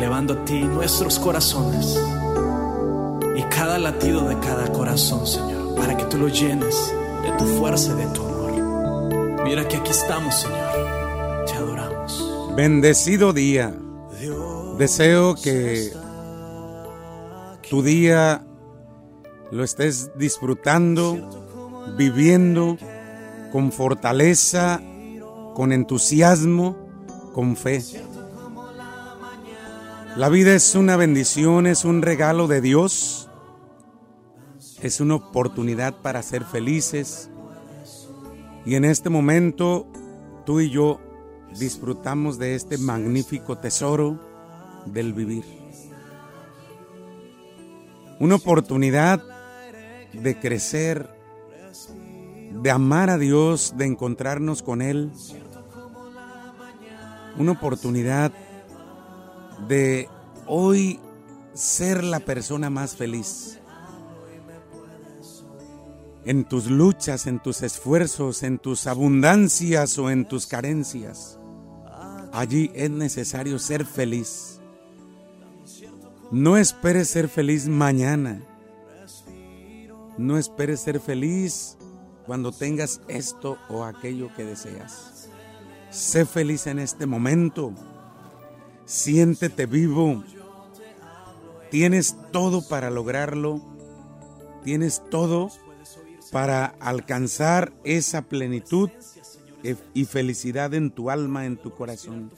elevando a ti nuestros corazones y cada latido de cada corazón, Señor para que tú lo llenes de tu fuerza y de tu amor. Mira que aquí estamos, Señor. Te adoramos. Bendecido día. Deseo que tu día lo estés disfrutando, viviendo con fortaleza, con entusiasmo, con fe. La vida es una bendición, es un regalo de Dios es una oportunidad para ser felices. Y en este momento tú y yo disfrutamos de este magnífico tesoro del vivir. Una oportunidad de crecer, de amar a Dios, de encontrarnos con Él. Una oportunidad de hoy ser la persona más feliz en tus luchas, en tus esfuerzos, en tus abundancias o en tus carencias. Allí es necesario ser feliz. No esperes ser feliz mañana. No esperes ser feliz cuando tengas esto o aquello que deseas. Sé feliz en este momento. Siéntete vivo. Tienes todo para lograrlo. Tienes todo para alcanzar esa plenitud y felicidad en tu alma, en tu corazón.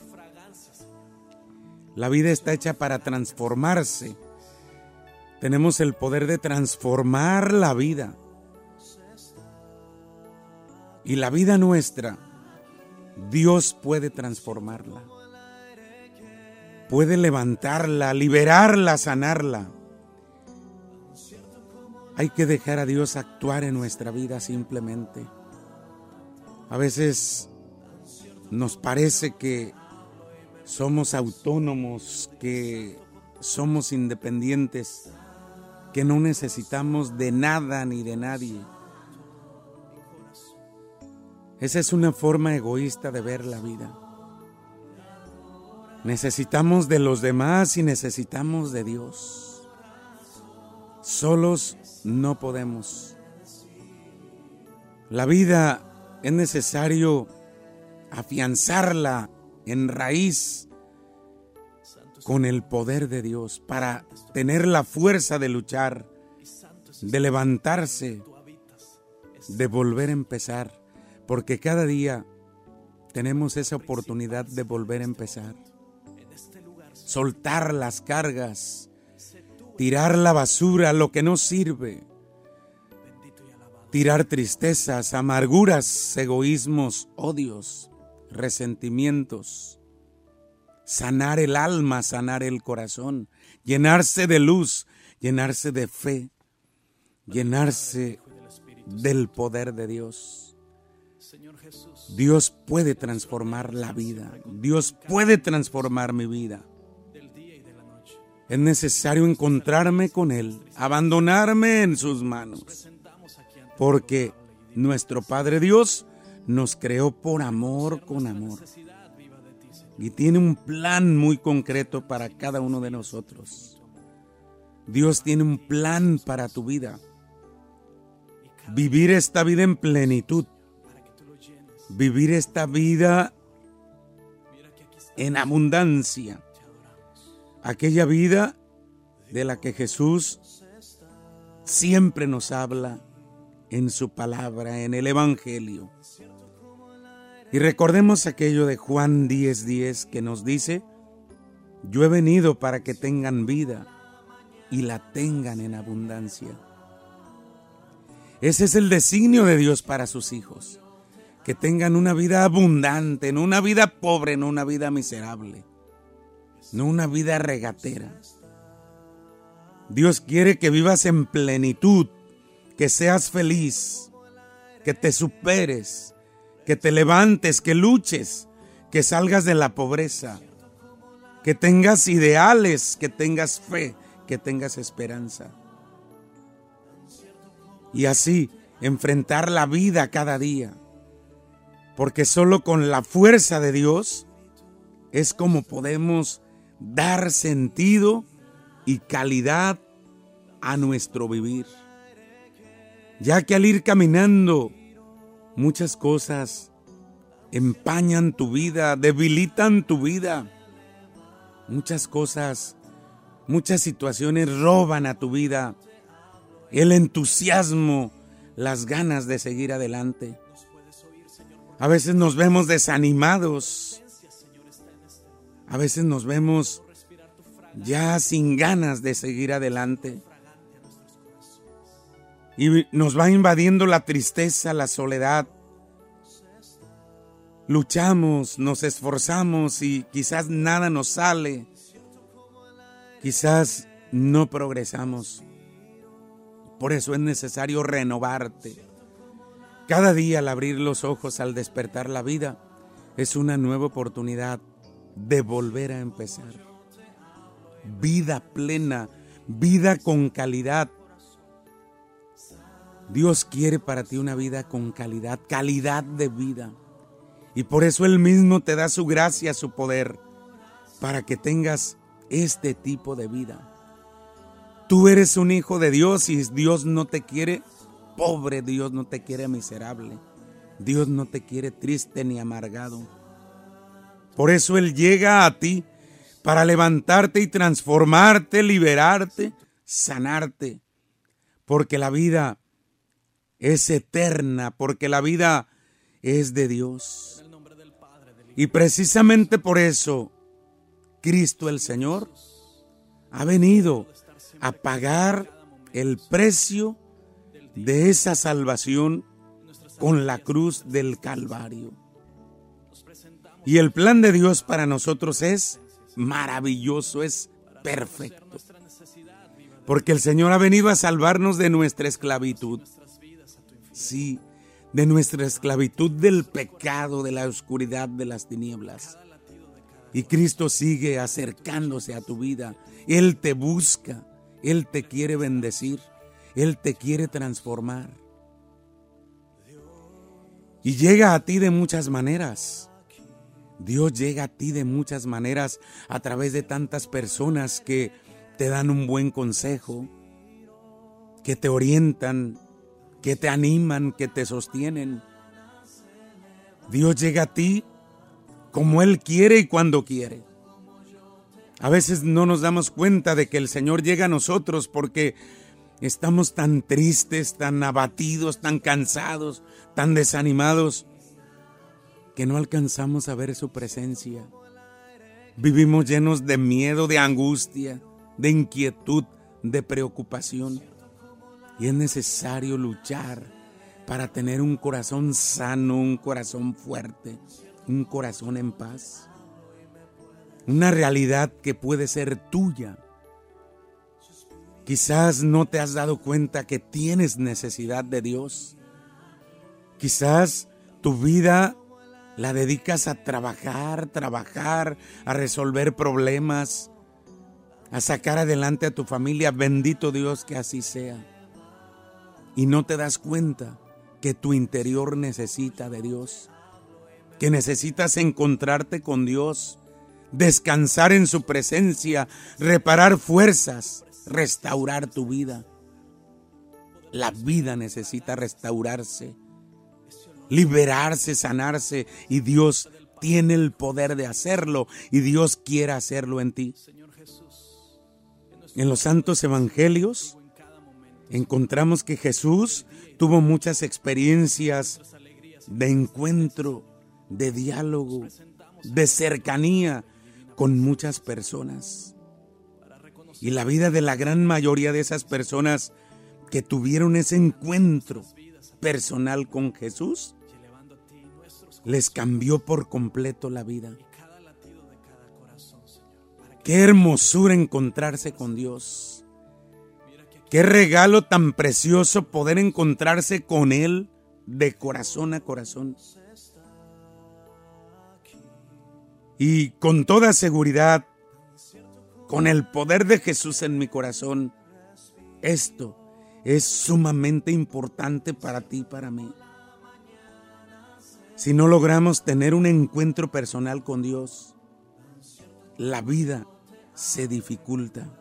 La vida está hecha para transformarse. Tenemos el poder de transformar la vida. Y la vida nuestra, Dios puede transformarla. Puede levantarla, liberarla, sanarla. Hay que dejar a Dios actuar en nuestra vida simplemente. A veces nos parece que somos autónomos, que somos independientes, que no necesitamos de nada ni de nadie. Esa es una forma egoísta de ver la vida. Necesitamos de los demás y necesitamos de Dios. Solos no podemos. La vida es necesario afianzarla en raíz con el poder de Dios para tener la fuerza de luchar, de levantarse, de volver a empezar, porque cada día tenemos esa oportunidad de volver a empezar. Soltar las cargas, tirar la basura, lo que no sirve, tirar tristezas, amarguras, egoísmos, odios, resentimientos, sanar el alma, sanar el corazón, llenarse de luz, llenarse de fe, llenarse del poder de Dios. Dios puede transformar la vida, Dios puede transformar mi vida es necesario encontrarme con Él, abandonarme en sus manos, porque nuestro Padre Dios nos creó por amor con amor y tiene un plan muy concreto para cada uno de nosotros. Dios tiene un plan para tu vida. Vivir esta vida en plenitud. Vivir esta vida en abundancia aquella vida de la que Jesús siempre nos habla en su palabra, en el Evangelio. Y recordemos aquello de Juan 10:10 10 que nos dice, yo he venido para que tengan vida y la tengan en abundancia. Ese es el designio de Dios para sus hijos, que tengan una vida abundante, no una vida pobre, no una vida miserable no una vida regatera. Dios quiere que vivas en plenitud, que seas feliz, que te superes, que te levantes, que luches, que salgas de la pobreza, que tengas ideales, que tengas fe, que tengas esperanza. Y así enfrentar la vida cada día. Porque solo con la fuerza de Dios es como podemos dar sentido y calidad a nuestro vivir. Ya que al ir caminando, muchas cosas empañan tu vida, debilitan tu vida. Muchas cosas, muchas situaciones roban a tu vida el entusiasmo, las ganas de seguir adelante. A veces nos vemos desanimados. A veces nos vemos ya sin ganas de seguir adelante. Y nos va invadiendo la tristeza, la soledad. Luchamos, nos esforzamos y quizás nada nos sale. Quizás no progresamos. Por eso es necesario renovarte. Cada día al abrir los ojos, al despertar la vida, es una nueva oportunidad de volver a empezar. Vida plena, vida con calidad, Dios quiere para ti una vida con calidad, calidad de vida. Y por eso Él mismo te da su gracia, su poder, para que tengas este tipo de vida. Tú eres un hijo de Dios y Dios no te quiere pobre, Dios no te quiere miserable, Dios no te quiere triste ni amargado. Por eso Él llega a ti para levantarte y transformarte, liberarte, sanarte. Porque la vida es eterna, porque la vida es de Dios. Y precisamente por eso, Cristo el Señor ha venido a pagar el precio de esa salvación con la cruz del Calvario. Y el plan de Dios para nosotros es maravilloso, es perfecto. Porque el Señor ha venido a salvarnos de nuestra esclavitud sí, de nuestra esclavitud del pecado, de la oscuridad, de las tinieblas. Y Cristo sigue acercándose a tu vida. Él te busca, Él te quiere bendecir, Él te quiere transformar. Y llega a ti de muchas maneras. Dios llega a ti de muchas maneras a través de tantas personas que te dan un buen consejo, que te orientan, que te animan, que te sostienen. Dios llega a ti como Él quiere y cuando quiere. A veces no nos damos cuenta de que el Señor llega a nosotros porque estamos tan tristes, tan abatidos, tan cansados, tan desanimados, que no alcanzamos a ver su presencia. Vivimos llenos de miedo, de angustia, de inquietud, de preocupación. Y es necesario luchar para tener un corazón sano, un corazón fuerte, un corazón en paz. Una realidad que puede ser tuya. Quizás no te has dado cuenta que tienes necesidad de Dios. Quizás tu vida la dedicas a trabajar, trabajar, a resolver problemas, a sacar adelante a tu familia. Bendito Dios que así sea y no te das cuenta que tu interior necesita de Dios, que necesitas encontrarte con Dios, descansar en su presencia, reparar fuerzas, restaurar tu vida. La vida necesita restaurarse, liberarse, sanarse y Dios tiene el poder de hacerlo y Dios quiere hacerlo en ti. En los santos evangelios encontramos que Jesús tuvo muchas experiencias de encuentro, de diálogo, de cercanía con muchas personas. Y la vida de la gran mayoría de esas personas que tuvieron ese encuentro personal con Jesús, les cambió por completo la vida. Qué hermosura encontrarse con Dios Qué regalo tan precioso poder encontrarse con Él de corazón a corazón. Y con toda seguridad, con el poder de Jesús en mi corazón, esto es sumamente importante para ti y para mí. Si no logramos tener un encuentro personal con Dios, la vida se dificulta.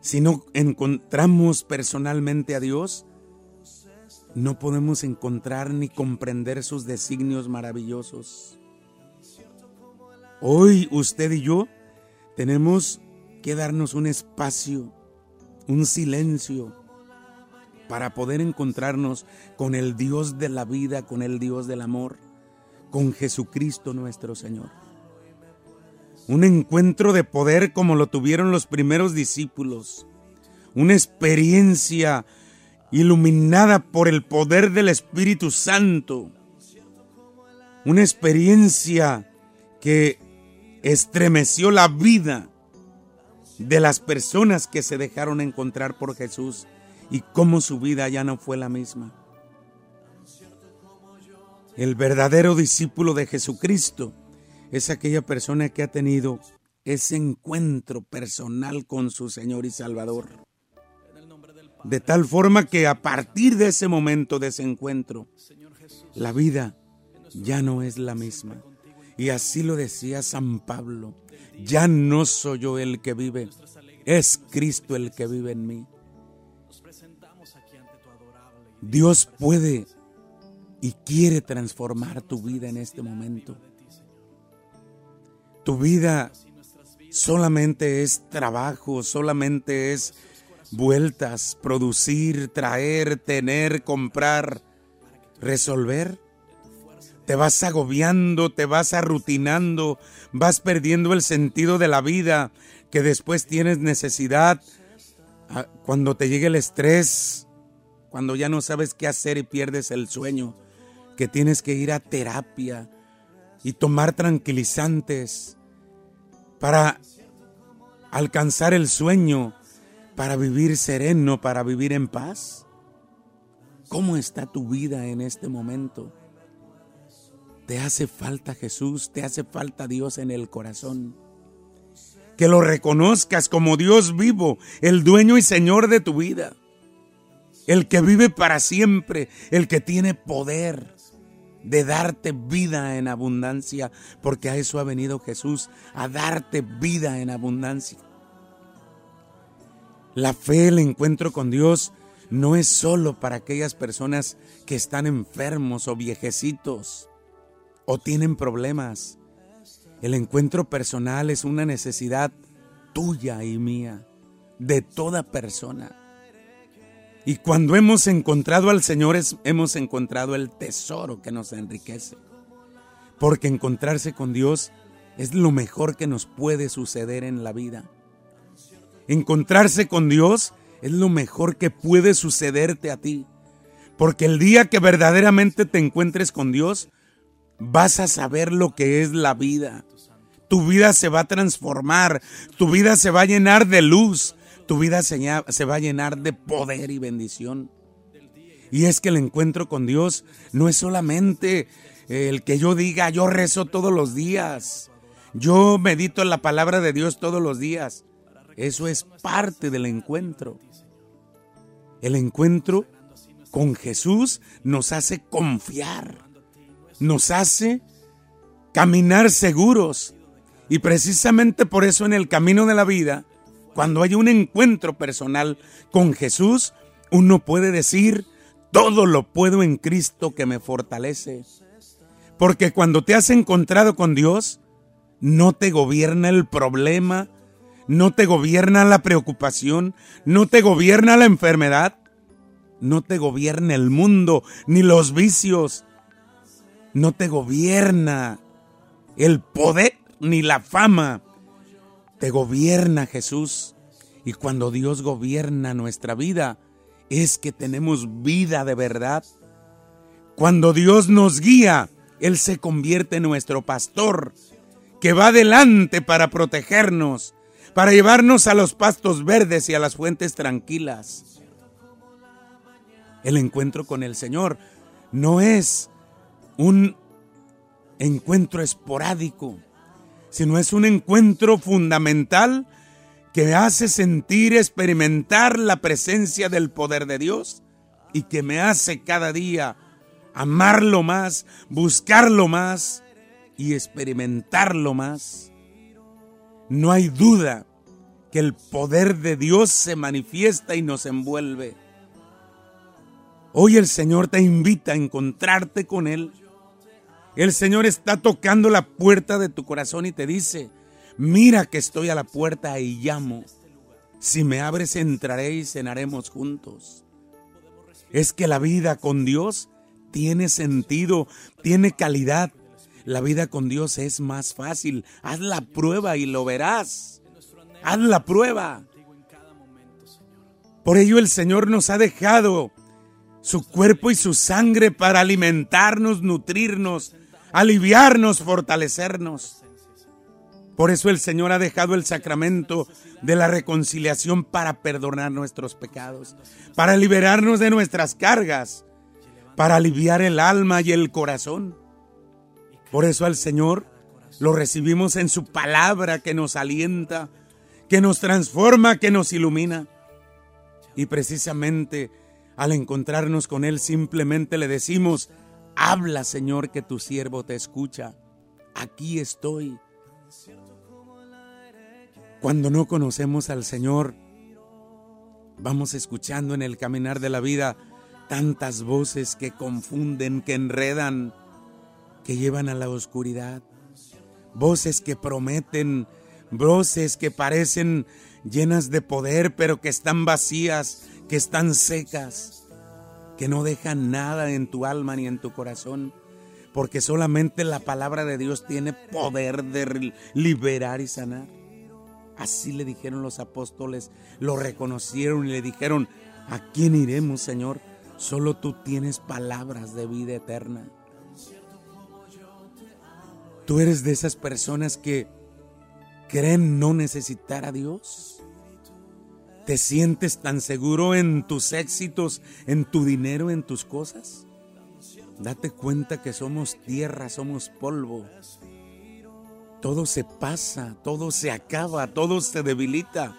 Si no encontramos personalmente a Dios, no podemos encontrar ni comprender sus designios maravillosos. Hoy usted y yo tenemos que darnos un espacio, un silencio, para poder encontrarnos con el Dios de la vida, con el Dios del amor, con Jesucristo nuestro Señor. Un encuentro de poder como lo tuvieron los primeros discípulos. Una experiencia iluminada por el poder del Espíritu Santo. Una experiencia que estremeció la vida de las personas que se dejaron encontrar por Jesús y cómo su vida ya no fue la misma. El verdadero discípulo de Jesucristo es aquella persona que ha tenido ese encuentro personal con su Señor y Salvador. De tal forma que a partir de ese momento, de ese encuentro, la vida ya no es la misma. Y así lo decía San Pablo, ya no soy yo el que vive, es Cristo el que vive en mí. Dios puede y quiere transformar tu vida en este momento. Tu vida solamente es trabajo, solamente es vueltas, producir, traer, tener, comprar, resolver te vas agobiando, te vas arrutinando, vas perdiendo el sentido de la vida, que después tienes necesidad ah, cuando te llegue el estrés, cuando ya no sabes qué hacer y pierdes el sueño, que tienes que ir a terapia y tomar tranquilizantes para alcanzar el sueño, para vivir sereno, para vivir en paz. ¿Cómo está tu vida en este momento? Te hace falta Jesús, te hace falta Dios en el corazón. Que lo reconozcas como Dios vivo, el dueño y Señor de tu vida. El que vive para siempre, el que tiene poder de darte vida en abundancia, porque a eso ha venido Jesús, a darte vida en abundancia. La fe, el encuentro con Dios, no es solo para aquellas personas que están enfermos o viejecitos o tienen problemas. El encuentro personal es una necesidad tuya y mía, de toda persona. Y cuando hemos encontrado al Señor, hemos encontrado el tesoro que nos enriquece. Porque encontrarse con Dios es lo mejor que nos puede suceder en la vida. Encontrarse con Dios es lo mejor que puede sucederte a ti. Porque el día que verdaderamente te encuentres con Dios, vas a saber lo que es la vida. Tu vida se va a transformar, tu vida se va a llenar de luz, tu vida se, va a llenar de poder y bendición. Y es que el encuentro con Dios no es solamente el que yo diga, yo rezo todos los días, yo medito en la palabra de Dios todos los días. Eso es parte del encuentro. El encuentro con Jesús nos hace confiar nos hace caminar seguros. Y precisamente por eso en el camino de la vida, cuando hay un encuentro personal con Jesús, uno puede decir, todo lo puedo en Cristo que me fortalece. Porque cuando te has encontrado con Dios, no te gobierna el problema, no te gobierna la preocupación, no te gobierna la enfermedad, no te gobierna el mundo, ni los vicios, no te gobierna el poder ni la fama. Te gobierna Jesús. Y cuando Dios gobierna nuestra vida, es que tenemos vida de verdad. Cuando Dios nos guía, Él se convierte en nuestro pastor, que va adelante para protegernos, para llevarnos a los pastos verdes y a las fuentes tranquilas. El encuentro con el Señor no es un encuentro esporádico, sino es un encuentro fundamental que hace sentir, experimentar la presencia del poder de Dios y que me hace cada día amarlo más, buscarlo más y experimentarlo más. No hay duda que el poder de Dios se manifiesta y nos envuelve. Hoy el Señor te invita a encontrarte con Él. El Señor está tocando la puerta de tu corazón y te dice, mira que estoy a la puerta y llamo. Si me abres entraré y cenaremos juntos. Es que la vida con Dios tiene sentido, tiene calidad. La vida con Dios es más fácil. Haz la prueba y lo verás. Haz la prueba. Por ello el Señor nos ha dejado su cuerpo y su sangre para alimentarnos, nutrirnos, aliviarnos, fortalecernos. Por eso el Señor ha dejado el sacramento de la reconciliación para perdonar nuestros pecados, para liberarnos de nuestras cargas, para aliviar el alma y el corazón. Por eso al Señor lo recibimos en su palabra que nos alienta, que nos transforma, que nos ilumina. Y precisamente al encontrarnos con Él simplemente le decimos, habla Señor que tu siervo te escucha, aquí estoy. Cuando no conocemos al Señor, vamos escuchando en el caminar de la vida tantas voces que confunden, que enredan, que llevan a la oscuridad. Voces que prometen, voces que parecen llenas de poder, pero que están vacías, que están secas, que no dejan nada en tu alma ni en tu corazón, porque solamente la palabra de Dios tiene poder de liberar y sanar. Así le dijeron los apóstoles, lo reconocieron y le dijeron, ¿a quién iremos, Señor? Solo tú tienes palabras de vida eterna. Tú eres de esas personas que creen no necesitar a Dios. ¿Te sientes tan seguro en tus éxitos, en tu dinero, en tus cosas? Date cuenta que somos tierra, somos polvo. Todo se pasa, todo se acaba, todo se debilita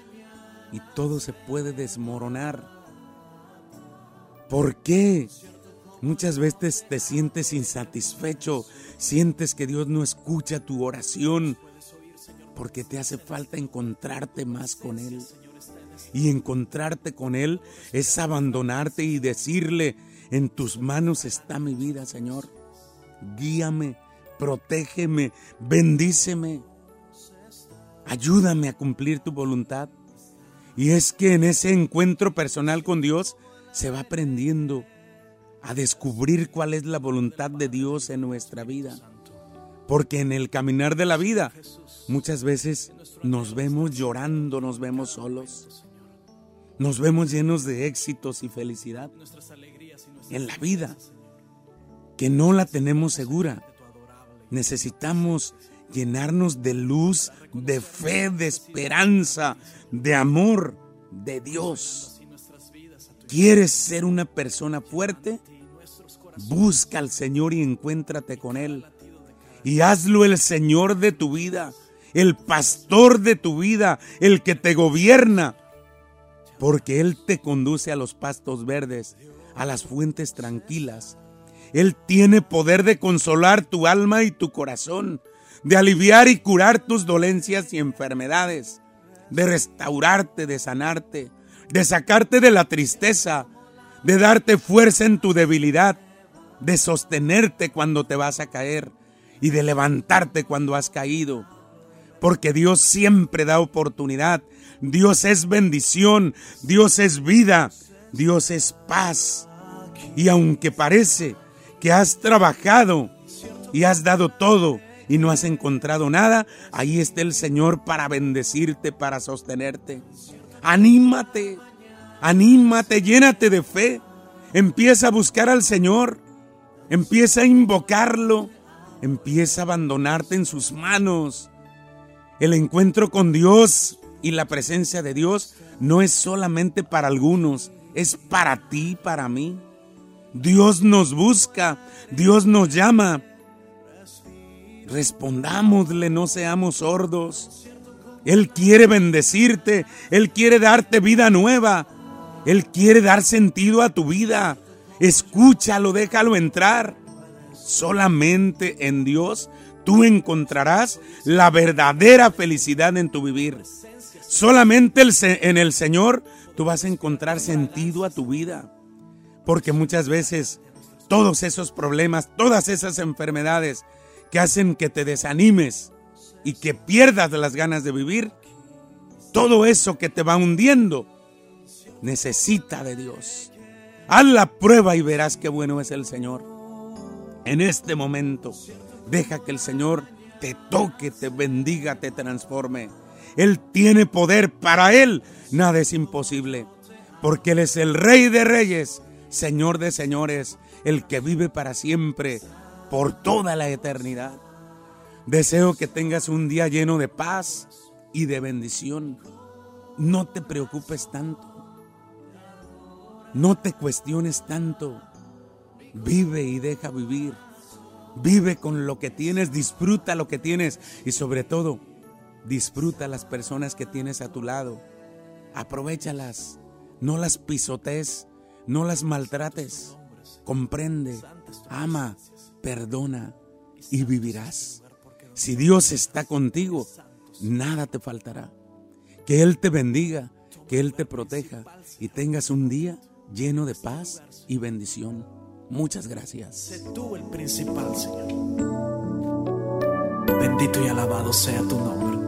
y todo se puede desmoronar. ¿Por qué? Muchas veces te sientes insatisfecho, sientes que Dios no escucha tu oración, porque te hace falta encontrarte más con Él. Y encontrarte con Él es abandonarte y decirle, en tus manos está mi vida, Señor. Guíame, protégeme, bendíceme. Ayúdame a cumplir tu voluntad. Y es que en ese encuentro personal con Dios se va aprendiendo a descubrir cuál es la voluntad de Dios en nuestra vida. Porque en el caminar de la vida muchas veces nos vemos llorando, nos vemos solos, nos vemos llenos de éxitos y felicidad en la vida, que no la tenemos segura. Necesitamos llenarnos de luz, de fe, de esperanza, de amor de Dios. ¿Quieres ser una persona fuerte? Busca al Señor y encuéntrate con Él. Y hazlo el Señor de tu vida, el pastor de tu vida, el que te gobierna. Porque Él te conduce a los pastos verdes, a las fuentes tranquilas. Él tiene poder de consolar tu alma y tu corazón, de aliviar y curar tus dolencias y enfermedades, de restaurarte, de sanarte, de sacarte de la tristeza, de darte fuerza en tu debilidad, de sostenerte cuando te vas a caer y de levantarte cuando has caído. Porque Dios siempre da oportunidad, Dios es bendición, Dios es vida, Dios es paz. Y aunque parece que has trabajado y has dado todo y no has encontrado nada, ahí está el Señor para bendecirte, para sostenerte. Anímate, anímate, llénate de fe. Empieza a buscar al Señor. Empieza a invocarlo. Empieza a abandonarte en sus manos. El encuentro con Dios y la presencia de Dios no es solamente para algunos, es para ti, para mí. Dios nos busca, Dios nos llama. Respondámosle, no seamos sordos. Él quiere bendecirte, Él quiere darte vida nueva, Él quiere dar sentido a tu vida. Escúchalo, déjalo entrar. Solamente en Dios tú encontrarás la verdadera felicidad en tu vivir. Solamente en el Señor tú vas a encontrar sentido a tu vida. Porque muchas veces todos esos problemas, todas esas enfermedades que hacen que te desanimes y que pierdas las ganas de vivir, todo eso que te va hundiendo, necesita de Dios. Haz la prueba y verás qué bueno es el Señor. En este momento, deja que el Señor te toque, te bendiga, te transforme. Él tiene poder, para Él nada es imposible, porque Él es el Rey de Reyes, Señor de Señores, el que vive para siempre, por toda la eternidad. Deseo que tengas un día lleno de paz y de bendición. No te preocupes tanto. No te cuestiones tanto. Vive y deja vivir. Vive con lo que tienes, disfruta lo que tienes y sobre todo, disfruta las personas que tienes a tu lado. Aprovechalas, no las pisotees, no las maltrates. Comprende, ama, perdona y vivirás. Si Dios está contigo, nada te faltará. Que Él te bendiga, que Él te proteja y tengas un día lleno de paz y bendición. Muchas gracias. Sé tú el principal, Señor. Bendito y alabado sea tu nombre.